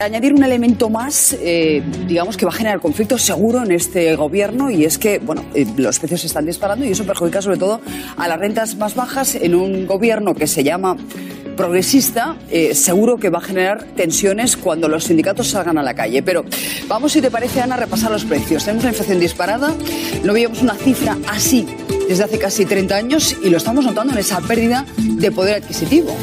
Añadir un elemento más, eh, digamos que va a generar conflicto seguro en este gobierno y es que, bueno, eh, los precios se están disparando y eso perjudica sobre todo a las rentas más bajas en un gobierno que se llama progresista, eh, seguro que va a generar tensiones cuando los sindicatos salgan a la calle. Pero vamos, si te parece, Ana, a repasar los precios. Tenemos una inflación disparada, no veíamos una cifra así desde hace casi 30 años y lo estamos notando en esa pérdida de poder adquisitivo.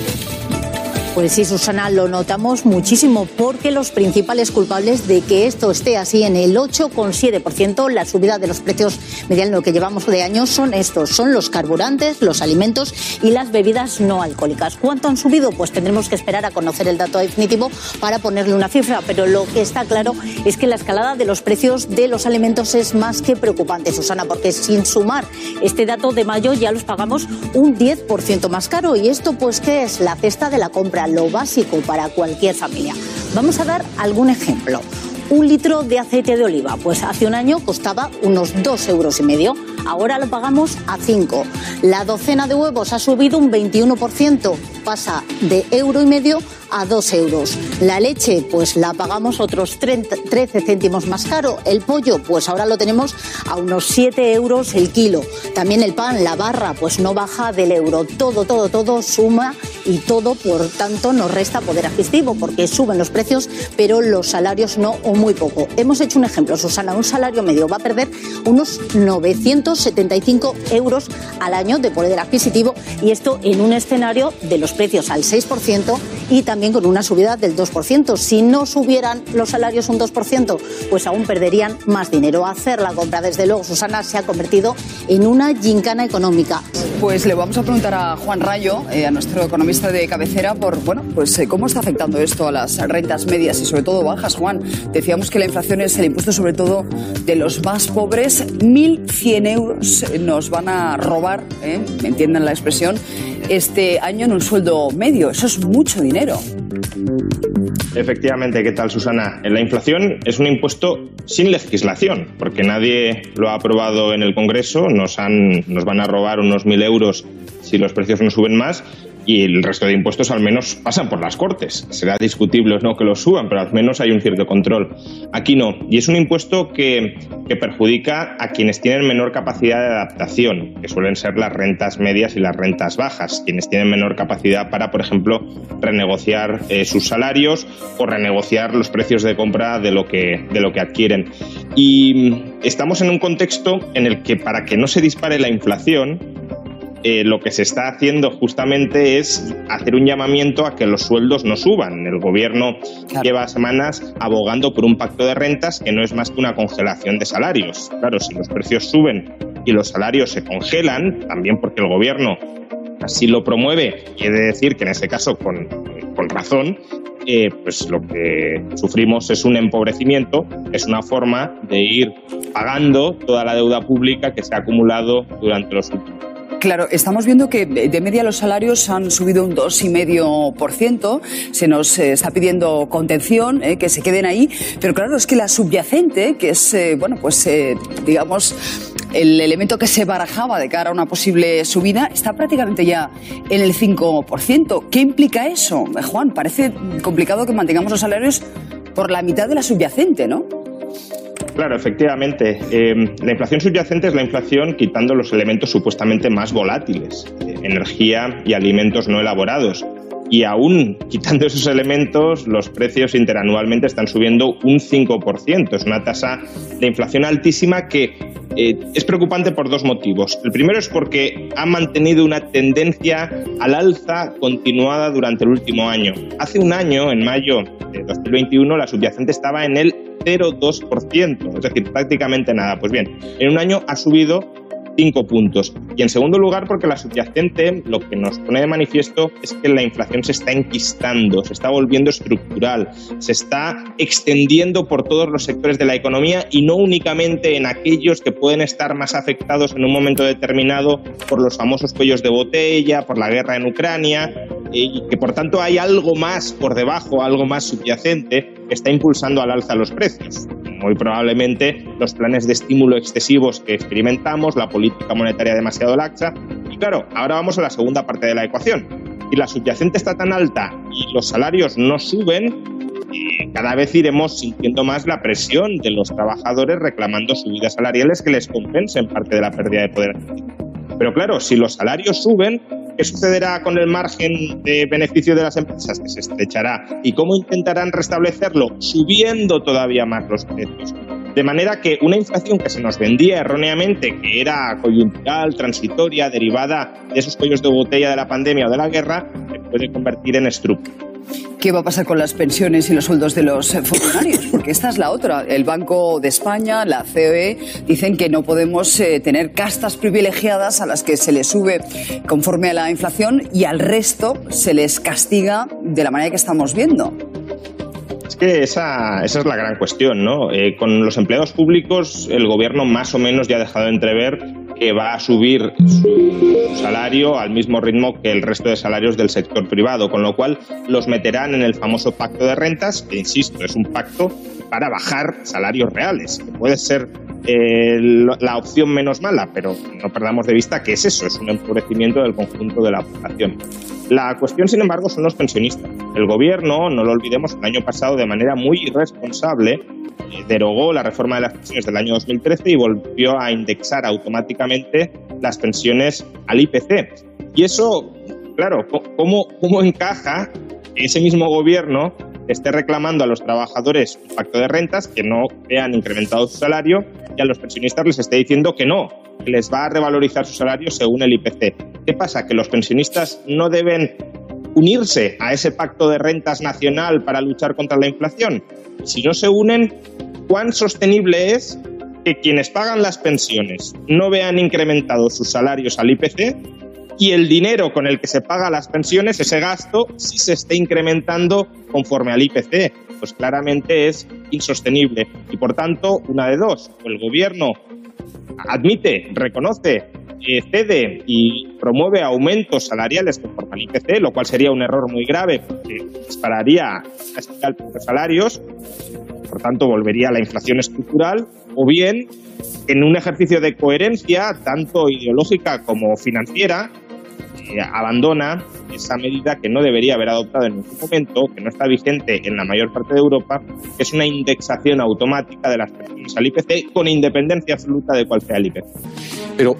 Pues sí, Susana, lo notamos muchísimo porque los principales culpables de que esto esté así en el 8,7%, la subida de los precios mediante lo que llevamos de año, son estos, son los carburantes, los alimentos y las bebidas no alcohólicas. ¿Cuánto han subido? Pues tendremos que esperar a conocer el dato definitivo para ponerle una cifra, pero lo que está claro es que la escalada de los precios de los alimentos es más que preocupante, Susana, porque sin sumar este dato de mayo ya los pagamos un 10% más caro y esto pues ¿qué es? La cesta de la compra lo básico para cualquier familia. Vamos a dar algún ejemplo. Un litro de aceite de oliva, pues hace un año costaba unos dos euros y medio. Ahora lo pagamos a 5. La docena de huevos ha subido un 21%, pasa de euro y medio a 2 euros. La leche, pues la pagamos otros 30, 13 céntimos más caro. El pollo, pues ahora lo tenemos a unos 7 euros el kilo. También el pan, la barra, pues no baja del euro. Todo, todo, todo suma y todo, por tanto, nos resta poder adquisitivo porque suben los precios, pero los salarios no o muy poco. Hemos hecho un ejemplo, Susana, un salario medio va a perder unos 975 euros al año de poder adquisitivo y esto en un escenario de los precios al 6% y también con una subida del 2%. Si no subieran los salarios un 2%, pues aún perderían más dinero. Hacer la compra, desde luego, Susana, se ha convertido en una gincana económica. Pues le vamos a preguntar a Juan Rayo, eh, a nuestro economista de cabecera, por bueno, pues eh, cómo está afectando esto a las rentas medias y sobre todo bajas. Juan, decíamos que la inflación es el impuesto sobre todo de los más pobres. 1.100 euros nos van a robar, ¿eh? me entienden la expresión, este año en un sueldo medio. Eso es mucho dinero. Efectivamente, ¿qué tal Susana? La inflación es un impuesto sin legislación, porque nadie lo ha aprobado en el Congreso, nos, han, nos van a robar unos mil euros si los precios no suben más y el resto de impuestos al menos pasan por las Cortes. Será discutible o no que los suban, pero al menos hay un cierto control. Aquí no. Y es un impuesto que, que perjudica a quienes tienen menor capacidad de adaptación, que suelen ser las rentas medias y las rentas bajas, quienes tienen menor capacidad para, por ejemplo, renegociar eh, sus salarios o renegociar los precios de compra de lo que, de lo que adquieren. Y estamos en un contexto en el que para que no se dispare la inflación, eh, lo que se está haciendo justamente es hacer un llamamiento a que los sueldos no suban. El gobierno lleva semanas abogando por un pacto de rentas que no es más que una congelación de salarios. Claro, si los precios suben y los salarios se congelan, también porque el gobierno así lo promueve, quiere decir que en ese caso con, con razón, eh, pues lo que sufrimos es un empobrecimiento, es una forma de ir pagando toda la deuda pública que se ha acumulado durante los últimos años. Claro, estamos viendo que de media los salarios han subido un 2,5%. Se nos eh, está pidiendo contención, eh, que se queden ahí. Pero claro, es que la subyacente, que es, eh, bueno, pues digamos, el elemento que se barajaba de cara a una posible subida, está prácticamente ya en el 5%. ¿Qué implica eso, Juan? Parece complicado que mantengamos los salarios por la mitad de la subyacente, ¿no? Claro, efectivamente. Eh, la inflación subyacente es la inflación quitando los elementos supuestamente más volátiles, eh, energía y alimentos no elaborados. Y aún quitando esos elementos, los precios interanualmente están subiendo un 5%. Es una tasa de inflación altísima que eh, es preocupante por dos motivos. El primero es porque ha mantenido una tendencia al alza continuada durante el último año. Hace un año, en mayo de 2021, la subyacente estaba en el 0,2%, es decir, prácticamente nada. Pues bien, en un año ha subido cinco puntos. Y en segundo lugar, porque la subyacente lo que nos pone de manifiesto es que la inflación se está enquistando, se está volviendo estructural, se está extendiendo por todos los sectores de la economía y no únicamente en aquellos que pueden estar más afectados en un momento determinado por los famosos cuellos de botella, por la guerra en Ucrania, y que por tanto hay algo más por debajo, algo más subyacente que está impulsando al alza los precios. Muy probablemente los planes de estímulo excesivos que experimentamos, la política monetaria demasiado laxa. Y claro, ahora vamos a la segunda parte de la ecuación. Si la subyacente está tan alta y los salarios no suben, eh, cada vez iremos sintiendo más la presión de los trabajadores reclamando subidas salariales que les compensen parte de la pérdida de poder Pero claro, si los salarios suben, ¿Qué sucederá con el margen de beneficio de las empresas? Que se estrechará. ¿Y cómo intentarán restablecerlo? Subiendo todavía más los precios. De manera que una inflación que se nos vendía erróneamente, que era coyuntural, transitoria, derivada de esos cuellos de botella de la pandemia o de la guerra, se puede convertir en estructura. ¿Qué va a pasar con las pensiones y los sueldos de los funcionarios? Porque esta es la otra. El Banco de España, la COE, dicen que no podemos eh, tener castas privilegiadas a las que se les sube conforme a la inflación y al resto se les castiga de la manera que estamos viendo. Es que esa, esa es la gran cuestión, ¿no? Eh, con los empleados públicos, el gobierno más o menos ya ha dejado de entrever que va a subir su salario al mismo ritmo que el resto de salarios del sector privado, con lo cual los meterán en el famoso pacto de rentas, que insisto, es un pacto para bajar salarios reales, que puede ser eh, la opción menos mala, pero no perdamos de vista que es eso, es un empobrecimiento del conjunto de la población. La cuestión, sin embargo, son los pensionistas. El gobierno, no lo olvidemos, el año pasado de manera muy irresponsable derogó la reforma de las pensiones del año 2013 y volvió a indexar automáticamente las pensiones al IPC. Y eso, claro, ¿cómo, cómo encaja ese mismo gobierno esté reclamando a los trabajadores un pacto de rentas que no vean incrementado su salario y a los pensionistas les esté diciendo que no, que les va a revalorizar su salario según el IPC. ¿Qué pasa? Que los pensionistas no deben unirse a ese pacto de rentas nacional para luchar contra la inflación. Si no se unen, ¿cuán sostenible es que quienes pagan las pensiones no vean incrementados sus salarios al IPC y el dinero con el que se paga las pensiones, ese gasto, sí se esté incrementando conforme al IPC? Pues claramente es insostenible. Y por tanto, una de dos, o el gobierno admite, reconoce cede y promueve aumentos salariales conforme al IPC, lo cual sería un error muy grave porque dispararía de salarios, por tanto volvería a la inflación estructural, o bien en un ejercicio de coherencia, tanto ideológica como financiera, abandona esa medida que no debería haber adoptado en ningún momento, que no está vigente en la mayor parte de Europa, que es una indexación automática de las pensiones al IPC con independencia absoluta de cuál sea el IPC. Pero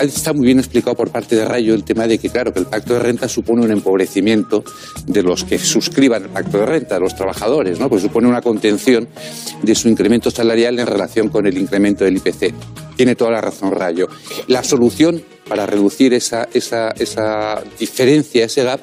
está muy bien explicado por parte de Rayo el tema de que, claro, que el pacto de renta supone un empobrecimiento de los que suscriban el pacto de renta, los trabajadores, ¿no? Pues supone una contención de su incremento salarial en relación con el incremento del IPC. Tiene toda la razón Rayo. La solución para reducir esa, esa, esa diferencia, ese gap,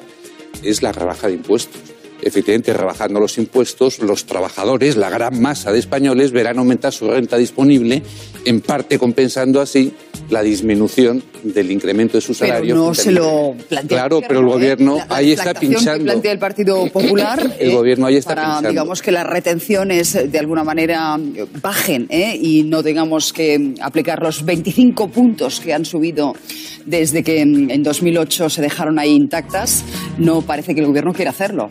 es la rebaja de impuestos efectivamente rebajando los impuestos, los trabajadores, la gran masa de españoles, verán aumentar su renta disponible, en parte compensando así la disminución del incremento de su salario. Pero no se lo plantea. Claro, pero el ¿eh? gobierno ahí está pinchando. Que plantea el Partido Popular. el gobierno ahí está para, pinchando. digamos que las retenciones de alguna manera bajen ¿eh? y no tengamos que aplicar los 25 puntos que han subido desde que en 2008 se dejaron ahí intactas. No parece que el gobierno quiera hacerlo.